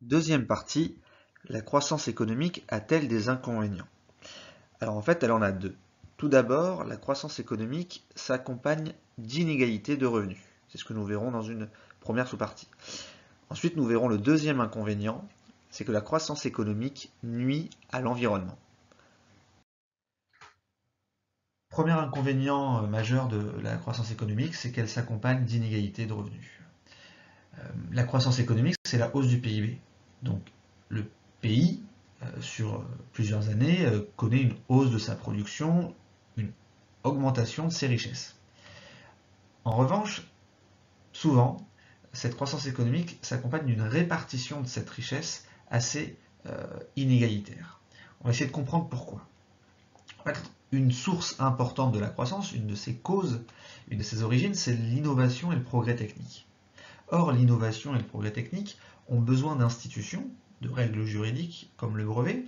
Deuxième partie, la croissance économique a-t-elle des inconvénients? Alors en fait, elle en a deux. Tout d'abord, la croissance économique s'accompagne d'inégalités de revenus. C'est ce que nous verrons dans une première sous-partie. Ensuite, nous verrons le deuxième inconvénient, c'est que la croissance économique nuit à l'environnement. Premier inconvénient euh, majeur de la croissance économique, c'est qu'elle s'accompagne d'inégalités de revenus. Euh, la croissance économique, c'est la hausse du PIB. Donc le pays, euh, sur plusieurs années, euh, connaît une hausse de sa production, une augmentation de ses richesses. En revanche, souvent, cette croissance économique s'accompagne d'une répartition de cette richesse assez euh, inégalitaire. On va essayer de comprendre pourquoi. une source importante de la croissance, une de ses causes, une de ses origines, c'est l'innovation et le progrès technique. Or, l'innovation et le progrès technique ont besoin d'institutions, de règles juridiques comme le brevet,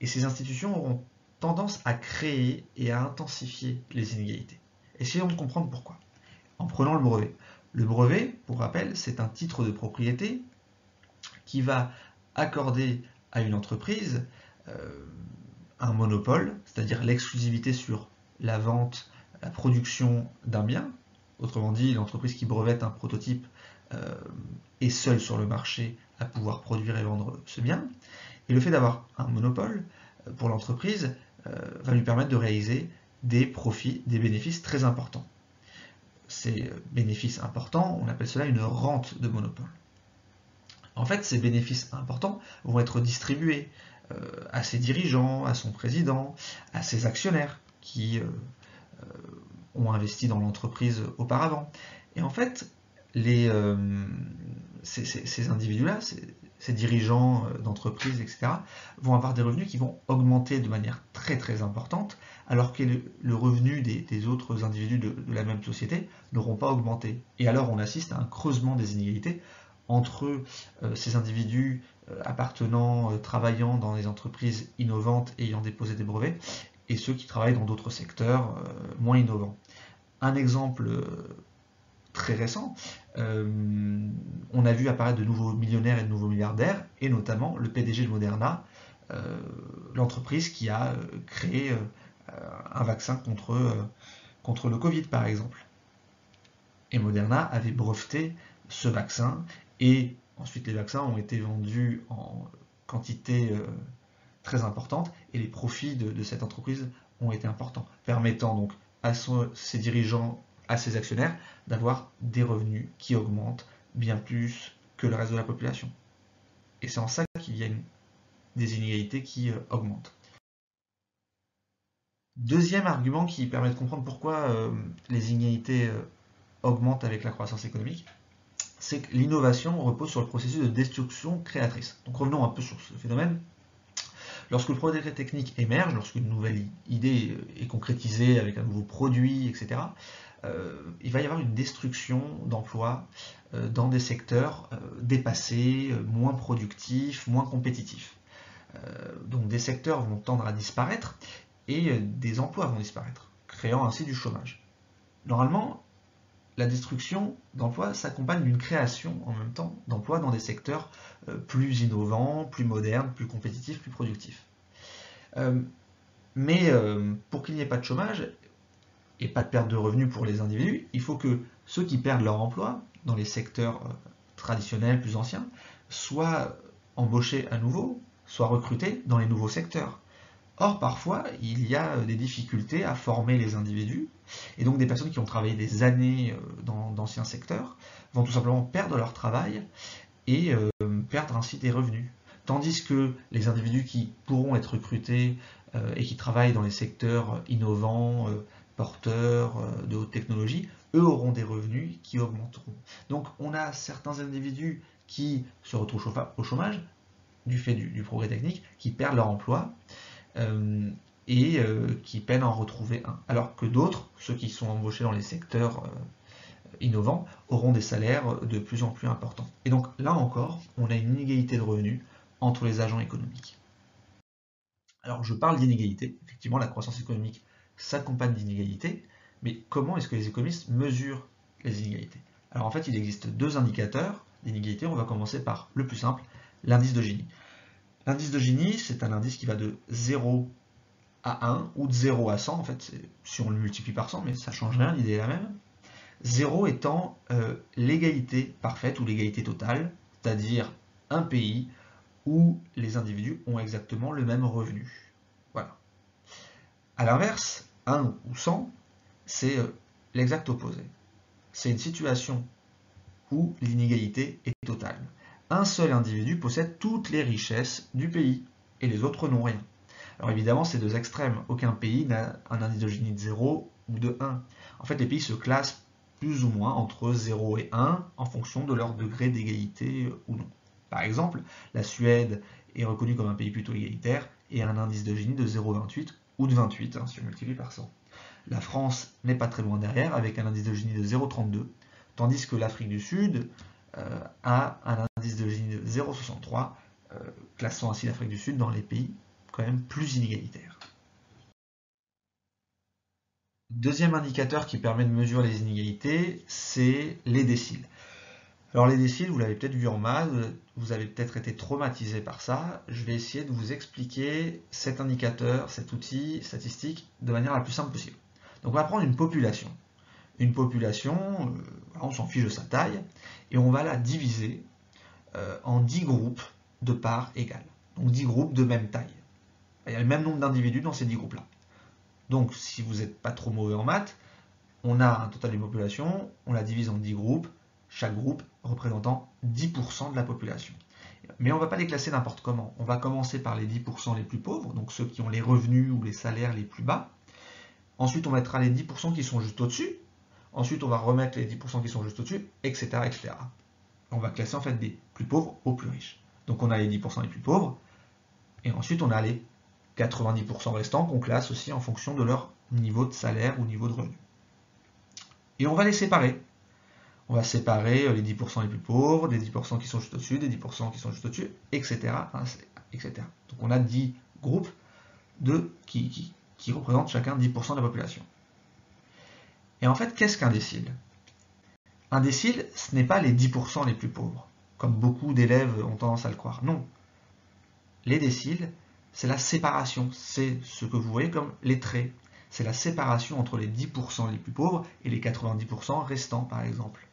et ces institutions auront tendance à créer et à intensifier les inégalités. Essayons de comprendre pourquoi. En prenant le brevet. Le brevet, pour rappel, c'est un titre de propriété qui va accorder à une entreprise euh, un monopole, c'est-à-dire l'exclusivité sur la vente, la production d'un bien. Autrement dit, l'entreprise qui brevette un prototype est seul sur le marché à pouvoir produire et vendre ce bien. Et le fait d'avoir un monopole euh, pour l'entreprise euh, va lui permettre de réaliser des profits, des bénéfices très importants. Ces bénéfices importants, on appelle cela une rente de monopole. En fait, ces bénéfices importants vont être distribués à ses dirigeants, à son président, à ses actionnaires qui ont investi dans l'entreprise auparavant. Et en fait, les, euh, ces, individus-là, ces, dirigeants euh, d'entreprise, etc., vont avoir des revenus qui vont augmenter de manière très très importante, alors que le, revenu des, autres individus de, la même société n'auront pas augmenté. Et alors on assiste à un creusement des inégalités entre euh, ces individus appartenant, travaillant dans des entreprises innovantes ayant déposé des brevets, et ceux qui travaillent dans d'autres secteurs moins innovants. Un exemple très récent, euh, on a vu apparaître de nouveaux millionnaires et de nouveaux milliardaires, et notamment le PDG de Moderna, euh, l'entreprise qui a euh, créé un vaccin contre, contre le Covid, par exemple. Et Moderna avait breveté ce vaccin, et ensuite les vaccins ont été vendus en quantité très importante, et les profits de, cette entreprise ont été importants, permettant donc à ses dirigeants à ses actionnaires d'avoir des revenus qui augmentent bien plus que le reste de la population. Et c'est en ça qu'il y a des inégalités qui euh, augmentent. Deuxième argument qui permet de comprendre pourquoi euh, les inégalités euh, augmentent avec la croissance économique, c'est que l'innovation repose sur le processus de destruction créatrice. Donc revenons un peu sur ce phénomène. Lorsque le progrès technique émerge, lorsqu'une nouvelle idée est concrétisée avec un nouveau produit, etc., il va y avoir une destruction d'emplois euh, dans des secteurs euh, dépassés, moins productifs, moins compétitifs. donc des secteurs vont tendre à disparaître et des emplois vont disparaître, créant ainsi du chômage. Normalement, la destruction d'emplois s'accompagne d'une création en même temps d'emplois dans des secteurs plus innovants, plus modernes, plus compétitifs, plus productifs. mais pour qu'il n'y ait pas de chômage, et pas de perte de revenus pour les individus, il faut que ceux qui perdent leur emploi dans les secteurs euh, traditionnels, plus anciens, soient embauchés à nouveau, soient recrutés dans les nouveaux secteurs. Or, parfois, il y a euh, des difficultés à former les individus, et donc des personnes qui ont travaillé des années euh, dans d'anciens secteurs vont tout simplement perdre leur travail et perdre ainsi des revenus. Tandis que les individus qui pourront être recrutés et qui travaillent dans les secteurs innovants, porteurs euh, de haute technologie, eux auront des revenus qui augmenteront. Donc on a certains individus qui se retrouvent au chômage du fait du, progrès technique, qui perdent leur emploi euh, et euh, qui peinent à en retrouver un. Alors que d'autres, ceux qui sont embauchés dans les secteurs innovants, auront des salaires de plus en plus importants. Et donc là encore, on a une inégalité de revenus entre les agents économiques. Alors je parle d'inégalité, effectivement la croissance économique s'accompagne d'inégalités, mais comment est-ce que les économistes mesurent les inégalités? Alors en fait, il existe deux indicateurs d'inégalité. On va commencer par le plus simple, l'indice de Gini. L'indice de Gini, c'est un indice qui va de 0 à 1 ou de 0 à 100, en fait, si on le multiplie par 100, mais ça change rien, l'idée est la même. 0 étant euh, l'égalité parfaite ou l'égalité totale, c'est-à-dire un pays où les individus ont exactement le même revenu. A l'inverse, 1 ou 100, c'est euh, l'exact opposé. C'est une situation où l'inégalité est totale. Un seul individu possède toutes les richesses du pays et les autres n'ont rien. Alors évidemment, c'est deux extrêmes. Aucun pays n'a un indice de Gini de 0 ou de 1. En fait, les pays se classent plus ou moins entre 0 et 1 en fonction de leur degré d'égalité ou non. Par exemple, la Suède est reconnue comme un pays plutôt égalitaire et a un indice de Gini de 0,28 ou de 28 hein, si on multiplie par 100. La France n'est pas très loin derrière avec un indice de Gini de 0,32 tandis que l'Afrique du Sud euh, a un indice de Gini de 0,63 euh, classant ainsi l'Afrique du Sud dans les pays quand même plus inégalitaires. Deuxième indicateur qui permet de mesurer les inégalités, c'est les déciles. Alors les déciles, vous l'avez peut-être vu en maths, vous avez peut-être été traumatisé par ça. Je vais essayer de vous expliquer cet indicateur, cet outil statistique, de manière la plus simple possible. Donc on va prendre une population. Une population, euh, on s'en fiche de sa taille, et on va la diviser euh, en 10 groupes de parts égales. Donc 10 groupes de même taille. Il y a le même nombre d'individus dans ces 10 groupes-là. Donc si vous n'êtes pas trop mauvais en maths, on a un total d'une population, on la divise en 10 groupes, chaque groupe représentant 10% de la population. Mais on ne va pas les classer n'importe comment. On va commencer par les 10% les plus pauvres, donc ceux qui ont les revenus ou les salaires les plus bas. Ensuite, on mettra les 10% qui sont juste au-dessus. Ensuite, on va remettre les 10% qui sont juste au-dessus, etc., etc. On va classer en fait des plus pauvres aux plus riches. Donc on a les 10% les plus pauvres, et ensuite on a les 90% restants qu'on classe aussi en fonction de leur niveau de salaire ou niveau de revenu. Et on va les séparer on va séparer euh, les 10% les plus pauvres, des 10% qui sont juste au-dessus, des 10% qui sont juste au-dessus, etc.. Donc on a 10 groupes qui, qui, représentent chacun 10% de la population. Et en fait, qu'est-ce qu'un décile? Un décile, ce n'est pas les 10% les plus pauvres, comme beaucoup d'élèves ont tendance à le croire. Non. Les déciles, c'est la séparation, c'est ce que vous voyez comme les traits. C'est la séparation entre les 10% les plus pauvres et les 90% restants, par exemple.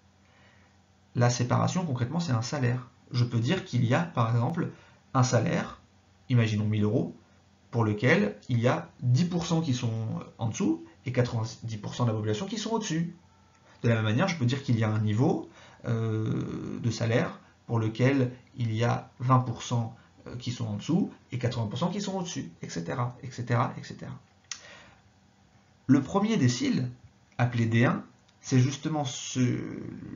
La séparation, concrètement, c'est un salaire. Je peux dire qu'il y a, par exemple, un salaire, imaginons 1000 euros, pour lequel il y a 10% qui sont en dessous et 90% de la population qui sont au-dessus. De la même manière, je peux dire qu'il y a un niveau euh, de salaire pour lequel il y a 20% euh, qui sont en dessous et 80% qui sont au-dessus, etc., etc., etc. Le premier décile, appelé D1, c'est justement ce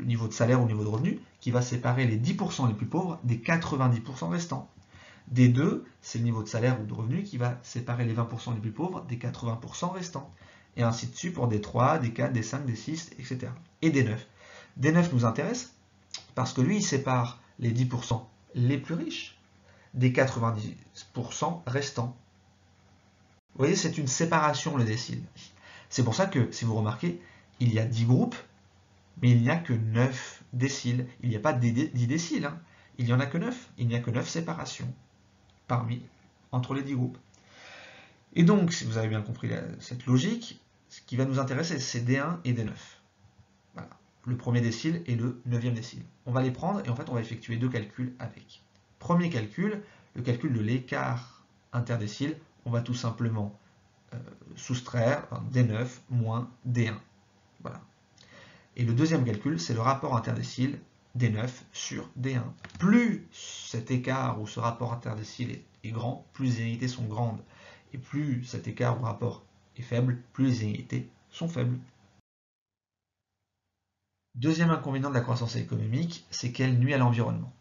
niveau de salaire ou niveau de revenu qui va séparer les 10% les plus pauvres des 90% restants. Des deux, c'est le niveau de salaire ou de revenu qui va séparer les 20% les plus pauvres des 80% restants. Et ainsi de suite pour des 3, des 4, des 5, des 6, etc. Et des 9. Des 9 nous intéresse parce que lui, il sépare les 10% les plus riches des 90% restants. Vous voyez, c'est une séparation le décile. C'est pour ça que, si vous remarquez, il y a 10 groupes, mais il n'y a que 9 déciles. Il n'y a pas 10 déciles, hein. il n'y en a que 9. Il n'y a que 9 séparations parmi, entre les 10 groupes. Et donc, si vous avez bien compris cette logique, ce qui va nous intéresser, c'est D1 et D9. Voilà. Le premier décile et le neuvième décile. On va les prendre et en fait, on va effectuer deux calculs avec. Premier calcul, le calcul de l'écart interdécile. On va tout simplement euh, soustraire D9 moins D1. Et le deuxième calcul, c'est le rapport interdécile D9 sur D1. Plus cet écart ou ce rapport interdécile est, grand, plus les inégalités sont grandes. Et plus cet écart ou rapport est faible, plus les inégalités sont faibles. Deuxième inconvénient de la croissance économique, c'est qu'elle nuit à l'environnement.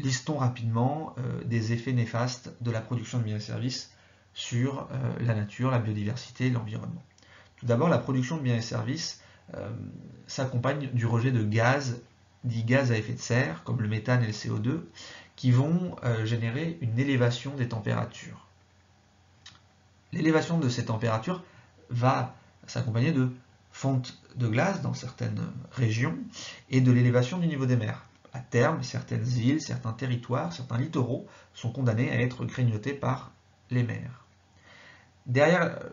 Listons rapidement euh, des effets néfastes de la production de biens et services sur euh, la nature, la biodiversité et l'environnement. Tout d'abord, la production de biens et services s'accompagne du rejet de gaz, dits gaz à effet de serre, comme le méthane et le CO2, qui vont euh, générer une élévation des températures. L'élévation de ces températures va s'accompagner de fonte de glace dans certaines régions et de l'élévation du niveau des mers. à terme, certaines îles, certains territoires, certains littoraux sont condamnés à être grignotés par les mers. Derrière euh,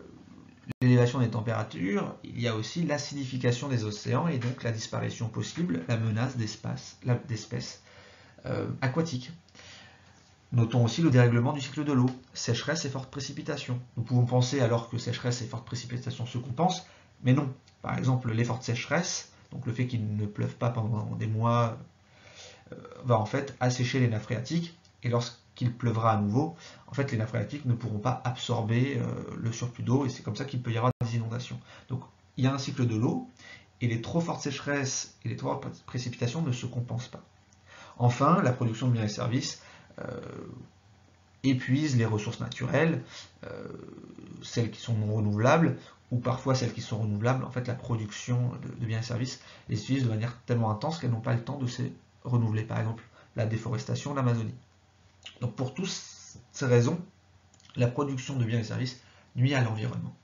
l'élévation des températures, il y a aussi l'acidification des océans et donc la disparition possible, la menace d'espèces euh, aquatiques. Notons aussi le dérèglement du cycle de l'eau, sécheresse et fortes précipitations. Nous pouvons penser alors que sécheresse et fortes précipitations se compensent, mais non. Par exemple, les fortes sécheresses, donc le fait qu'il ne pleuve pas pendant des mois, euh, va en fait assécher les nappes phréatiques, et lorsqu'il pleuvra à nouveau, en fait les nappes phréatiques ne pourront pas absorber euh, le surplus d'eau, et c'est comme ça qu'il peut y avoir des inondations. Donc il y a un cycle de l'eau, et les trop fortes sécheresses et les trop fortes précipitations ne se compensent pas. Enfin, la production de biens et services euh, épuise les ressources naturelles, euh, celles qui sont non renouvelables, ou parfois celles qui sont renouvelables, en fait la production de, biens et services les utilise de manière tellement intense qu'elles n'ont pas le temps de se renouveler. Par exemple, la déforestation de l'Amazonie. Donc pour toutes ces raisons, la production de biens et services nuit à l'environnement.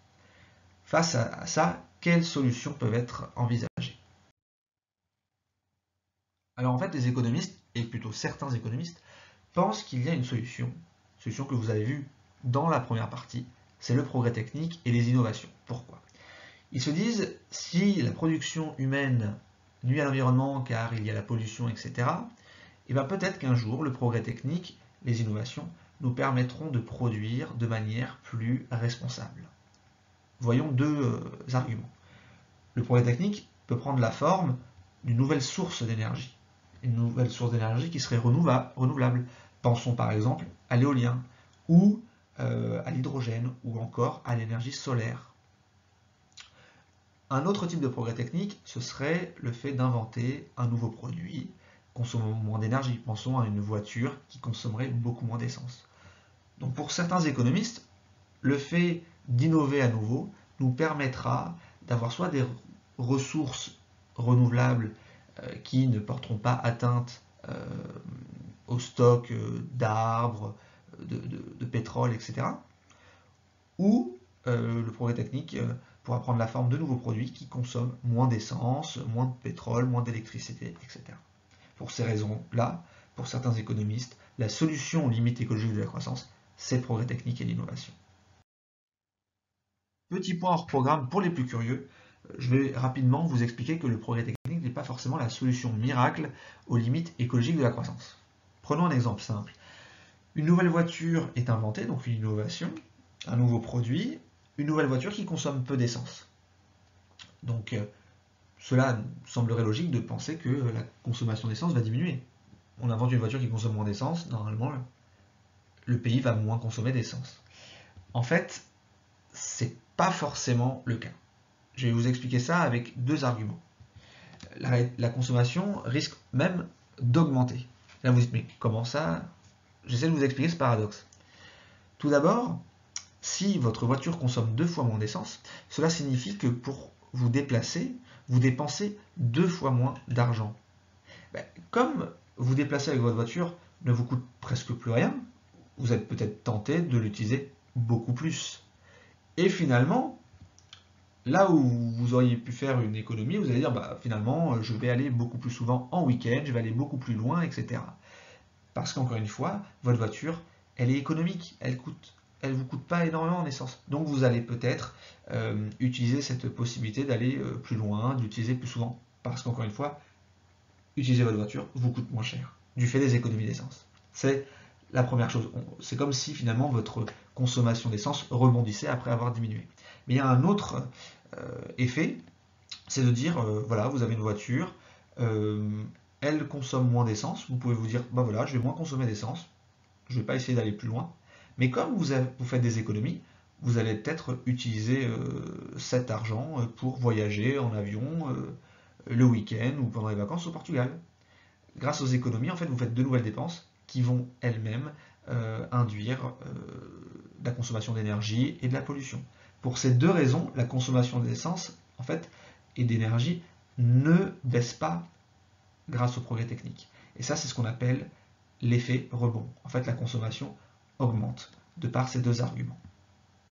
Face à ça, quelles solutions peuvent être envisagées? Alors en fait, les économistes, et plutôt certains économistes, pensent qu'il y a une solution solution que vous avez vue dans la première partie, c'est le progrès technique et les innovations. Pourquoi? Ils se disent, si la production humaine nuit à l'environnement car il y a la pollution, etc., et eh bien peut-être qu'un jour, le progrès technique, les innovations, nous permettront de produire de manière plus responsable. Voyons deux euh, arguments. Le progrès technique peut prendre la forme d'une nouvelle source d'énergie. Une nouvelle source d'énergie qui serait renouvelable. Pensons par exemple à l'éolien ou euh, à l'hydrogène ou encore à l'énergie solaire. Un autre type de progrès technique, ce serait le fait d'inventer un nouveau produit consommant moins d'énergie. Pensons à une voiture qui consommerait beaucoup moins d'essence. Donc pour certains économistes, le fait d'innover à nouveau nous permettra d'avoir soit des ressources renouvelables euh, qui ne porteront pas atteinte euh, au stock euh, d'arbres, de, pétrole, etc. Ou le progrès technique pourra prendre la forme de nouveaux produits qui consomment moins d'essence, moins de pétrole, moins d'électricité, etc. Pour ces raisons-là, pour certains économistes, la solution aux limites écologiques de la croissance, c'est le progrès technique et l'innovation. Petit point hors programme pour les plus curieux, je vais rapidement vous expliquer que le progrès technique n'est pas forcément la solution miracle aux limites écologiques de la croissance. Prenons un exemple simple. Une nouvelle voiture est inventée, donc une innovation, un nouveau produit, une nouvelle voiture qui consomme peu d'essence. Euh, cela semblerait logique de penser que la consommation d'essence va diminuer. On invente une voiture qui consomme moins d'essence, normalement le pays va moins consommer d'essence. En fait, c'est pas forcément le cas. Je vais vous expliquer ça avec deux arguments. la consommation risque même d'augmenter. Là, vous dites, mais comment ça? J'essaie de vous expliquer ce paradoxe. Tout d'abord, si votre voiture consomme deux fois moins d'essence, cela signifie que pour vous déplacer, vous dépensez deux fois moins d'argent. Ben, comme vous déplacer avec votre voiture ne vous coûte presque plus rien, vous êtes peut-être tenté de l'utiliser beaucoup plus. Et finalement, Là où vous auriez pu faire une économie, vous allez dire bah, finalement je vais aller beaucoup plus souvent en week-end, je vais aller beaucoup plus loin, etc. Parce qu'encore une fois, votre voiture, elle est économique, elle coûte, elle vous coûte pas énormément en essence. Donc vous allez peut-être euh, utiliser cette possibilité d'aller euh, plus loin, d'utiliser plus souvent. Parce qu'encore une fois, utiliser votre voiture vous coûte moins cher du fait des économies d'essence. C'est la première chose. C'est comme si finalement votre consommation d'essence rebondissait après avoir diminué. Mais il y a un autre euh, effet, c'est de dire, voilà, vous avez une voiture, elle consomme moins d'essence, vous pouvez vous dire, bah voilà, je vais moins consommer d'essence, je ne vais pas essayer d'aller plus loin, mais comme vous, faites des économies, vous allez peut-être utiliser cet argent pour voyager en avion le week-end ou pendant les vacances au Portugal. Grâce aux économies, en fait, vous faites de nouvelles dépenses qui vont elles-mêmes induire de la consommation d'énergie et de la pollution. Pour ces deux raisons, la consommation d'essence en fait, et d'énergie ne baisse pas grâce au progrès technique. Et ça, c'est ce qu'on appelle l'effet rebond. En fait, la consommation augmente de par ces deux arguments.